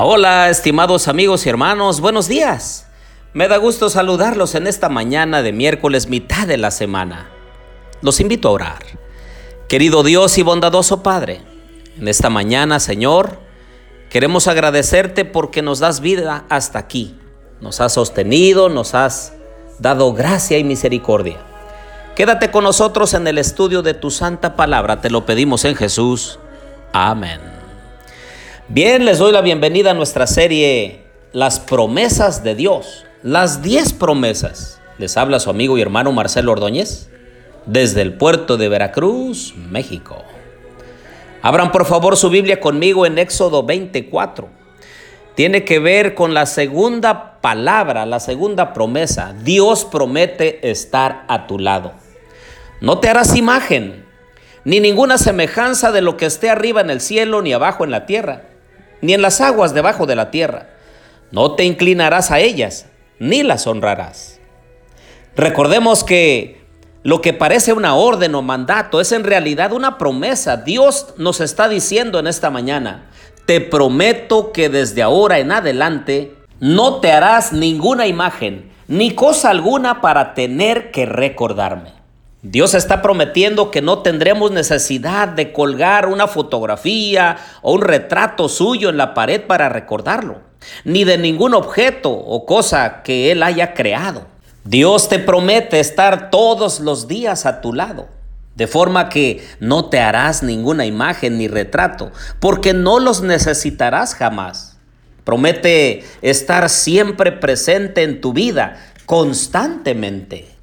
Hola, estimados amigos y hermanos, buenos días. Me da gusto saludarlos en esta mañana de miércoles mitad de la semana. Los invito a orar. Querido Dios y bondadoso Padre, en esta mañana, Señor, queremos agradecerte porque nos das vida hasta aquí. Nos has sostenido, nos has dado gracia y misericordia. Quédate con nosotros en el estudio de tu santa palabra, te lo pedimos en Jesús. Amén. Bien, les doy la bienvenida a nuestra serie Las promesas de Dios, las 10 promesas. Les habla su amigo y hermano Marcelo Ordóñez desde el puerto de Veracruz, México. Abran por favor su Biblia conmigo en Éxodo 24. Tiene que ver con la segunda palabra, la segunda promesa. Dios promete estar a tu lado. No te harás imagen, ni ninguna semejanza de lo que esté arriba en el cielo, ni abajo en la tierra, ni en las aguas debajo de la tierra. No te inclinarás a ellas, ni las honrarás. Recordemos que lo que parece una orden o mandato es en realidad una promesa. Dios nos está diciendo en esta mañana, te prometo que desde ahora en adelante no te harás ninguna imagen, ni cosa alguna para tener que recordarme. Dios está prometiendo que no tendremos necesidad de colgar una fotografía o un retrato suyo en la pared para recordarlo, ni de ningún objeto o cosa que Él haya creado. Dios te promete estar todos los días a tu lado, de forma que no te harás ninguna imagen ni retrato, porque no los necesitarás jamás. Promete estar siempre presente en tu vida, constantemente.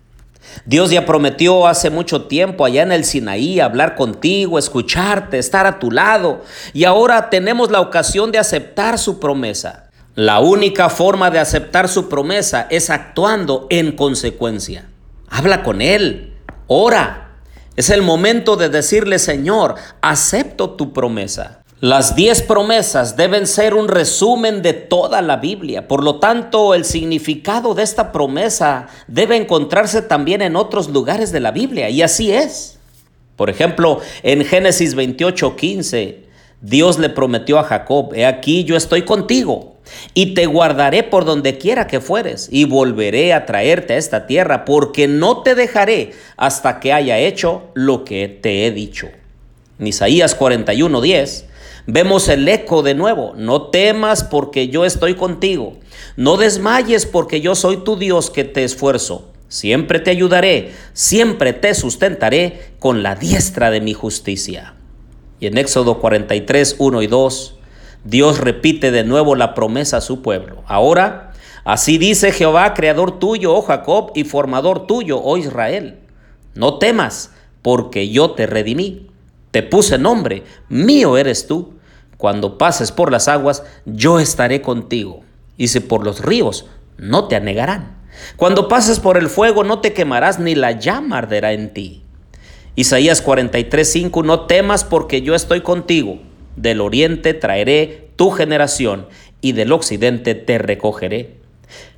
Dios ya prometió hace mucho tiempo allá en el Sinaí hablar contigo, escucharte, estar a tu lado. Y ahora tenemos la ocasión de aceptar su promesa. La única forma de aceptar su promesa es actuando en consecuencia. Habla con Él, ora. Es el momento de decirle, Señor, acepto tu promesa. Las diez promesas deben ser un resumen de toda la Biblia. Por lo tanto, el significado de esta promesa debe encontrarse también en otros lugares de la Biblia. Y así es. Por ejemplo, en Génesis 28, 15, Dios le prometió a Jacob, he aquí yo estoy contigo y te guardaré por donde quiera que fueres y volveré a traerte a esta tierra porque no te dejaré hasta que haya hecho lo que te he dicho. En Isaías 41, 10 Vemos el eco de nuevo. No temas porque yo estoy contigo. No desmayes porque yo soy tu Dios que te esfuerzo. Siempre te ayudaré, siempre te sustentaré con la diestra de mi justicia. Y en Éxodo 43, 1 y 2, Dios repite de nuevo la promesa a su pueblo. Ahora, así dice Jehová, creador tuyo, oh Jacob, y formador tuyo, oh Israel. No temas, porque yo te redimí. Te puse nombre, mío eres tú. Cuando pases por las aguas, yo estaré contigo. Y si por los ríos, no te anegarán. Cuando pases por el fuego, no te quemarás, ni la llama arderá en ti. Isaías 43:5 No temas porque yo estoy contigo. Del oriente traeré tu generación, y del occidente te recogeré.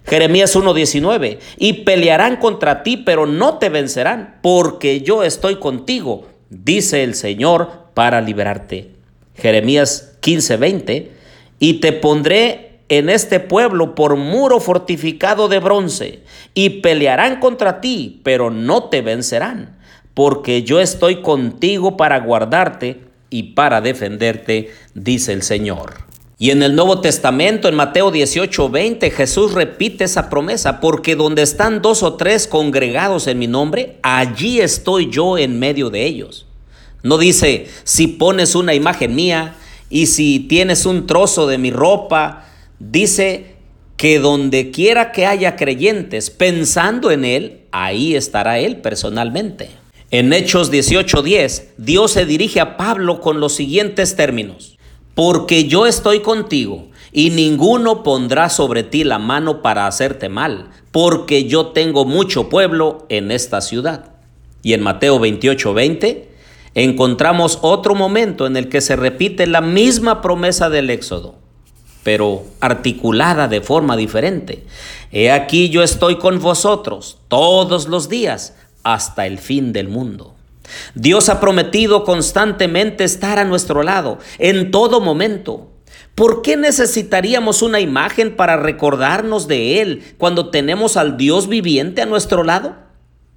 Jeremías 1:19 Y pelearán contra ti, pero no te vencerán, porque yo estoy contigo, dice el Señor, para liberarte. Jeremías 15:20, y te pondré en este pueblo por muro fortificado de bronce, y pelearán contra ti, pero no te vencerán, porque yo estoy contigo para guardarte y para defenderte, dice el Señor. Y en el Nuevo Testamento, en Mateo 18:20, Jesús repite esa promesa, porque donde están dos o tres congregados en mi nombre, allí estoy yo en medio de ellos. No dice, si pones una imagen mía y si tienes un trozo de mi ropa, dice que donde quiera que haya creyentes pensando en Él, ahí estará Él personalmente. En Hechos 18:10, Dios se dirige a Pablo con los siguientes términos. Porque yo estoy contigo y ninguno pondrá sobre ti la mano para hacerte mal, porque yo tengo mucho pueblo en esta ciudad. Y en Mateo 28:20, encontramos otro momento en el que se repite la misma promesa del Éxodo, pero articulada de forma diferente. He aquí yo estoy con vosotros todos los días hasta el fin del mundo. Dios ha prometido constantemente estar a nuestro lado en todo momento. ¿Por qué necesitaríamos una imagen para recordarnos de Él cuando tenemos al Dios viviente a nuestro lado?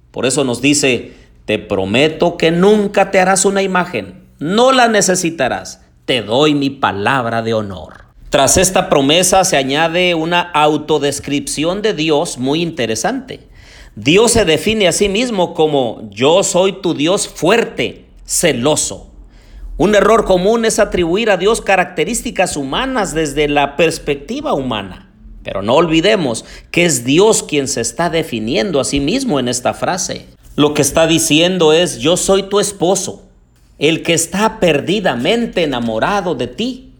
Por eso nos dice, te prometo que nunca te harás una imagen, no la necesitarás, te doy mi palabra de honor. Tras esta promesa se añade una autodescripción de Dios muy interesante. Dios se define a sí mismo como yo soy tu Dios fuerte, celoso. Un error común es atribuir a Dios características humanas desde la perspectiva humana. Pero no olvidemos que es Dios quien se está definiendo a sí mismo en esta frase. Lo que está diciendo es, yo soy tu esposo, el que está perdidamente enamorado de ti,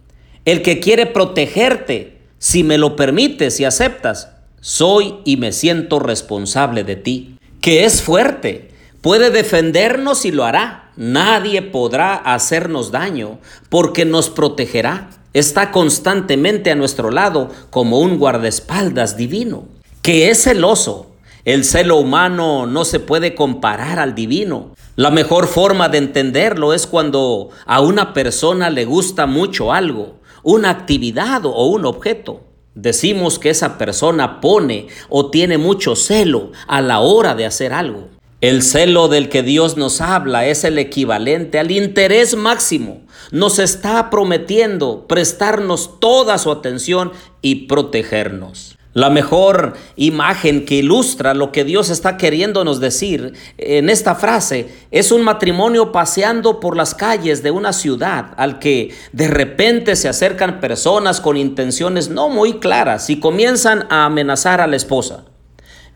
el que quiere protegerte, si me lo permites y aceptas, soy y me siento responsable de ti, que es fuerte, puede defendernos y lo hará Nadie podrá hacernos daño porque nos protegerá. Está constantemente a nuestro lado como un guardaespaldas divino, que es celoso. El celo humano no se puede comparar al divino. La mejor forma de entenderlo es cuando a una persona le gusta mucho algo, una actividad o un objeto. Decimos que esa persona pone o tiene mucho celo a la hora de hacer algo. El celo del que Dios nos habla es el equivalente al interés máximo. Nos está prometiendo prestarnos toda su atención y protegernos. La mejor imagen que ilustra lo que Dios está queriéndonos decir en esta frase es un matrimonio paseando por las calles de una ciudad al que de repente se acercan personas con intenciones no muy claras y comienzan a amenazar a la esposa.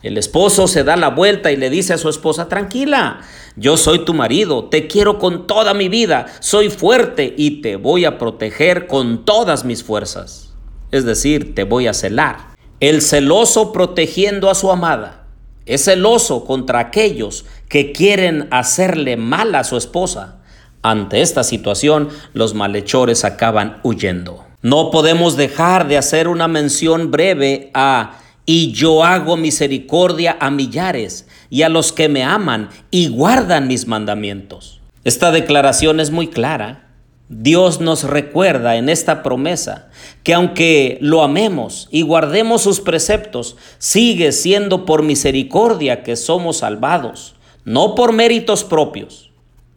El esposo se da la vuelta y le dice a su esposa, tranquila, yo soy tu marido, te quiero con toda mi vida, soy fuerte y te voy a proteger con todas mis fuerzas. Es decir, te voy a celar. El celoso protegiendo a su amada es celoso contra aquellos que quieren hacerle mal a su esposa. Ante esta situación, los malhechores acaban huyendo. No podemos dejar de hacer una mención breve a y yo hago misericordia a millares y a los que me aman y guardan mis mandamientos. Esta declaración es muy clara. Dios nos recuerda en esta promesa que aunque lo amemos y guardemos sus preceptos, sigue siendo por misericordia que somos salvados, no por méritos propios.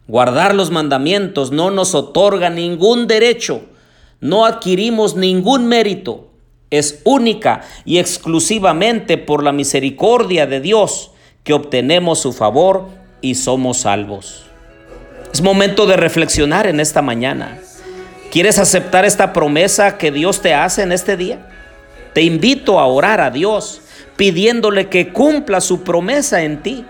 Guardar los mandamientos no nos otorga ningún derecho, no adquirimos ningún mérito, es única y exclusivamente por la misericordia de Dios que obtenemos su favor y somos salvos. Es momento de reflexionar en esta mañana. ¿Quieres aceptar esta promesa que Dios te hace en este día? Te invito a orar a Dios pidiéndole que cumpla su promesa en ti.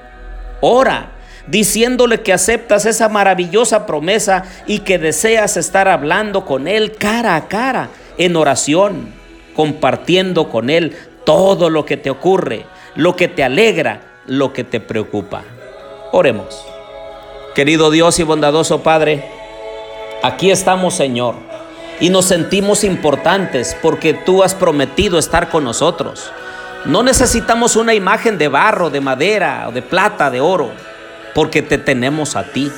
Ora diciéndole que aceptas esa maravillosa promesa y que deseas estar hablando con Él cara a cara en oración compartiendo con Él todo lo que te ocurre, lo que te alegra, lo que te preocupa. Oremos. Querido Dios y bondadoso Padre, aquí estamos Señor y nos sentimos importantes porque tú has prometido estar con nosotros. No necesitamos una imagen de barro, de madera, de plata, de oro, porque te tenemos a ti.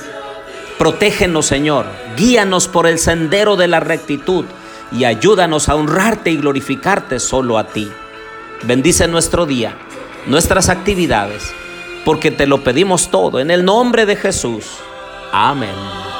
Protégenos, Señor. Guíanos por el sendero de la rectitud y ayúdanos a honrarte y glorificarte solo a ti. Bendice nuestro día, nuestras actividades, porque te lo pedimos todo en el nombre de Jesús. Amén.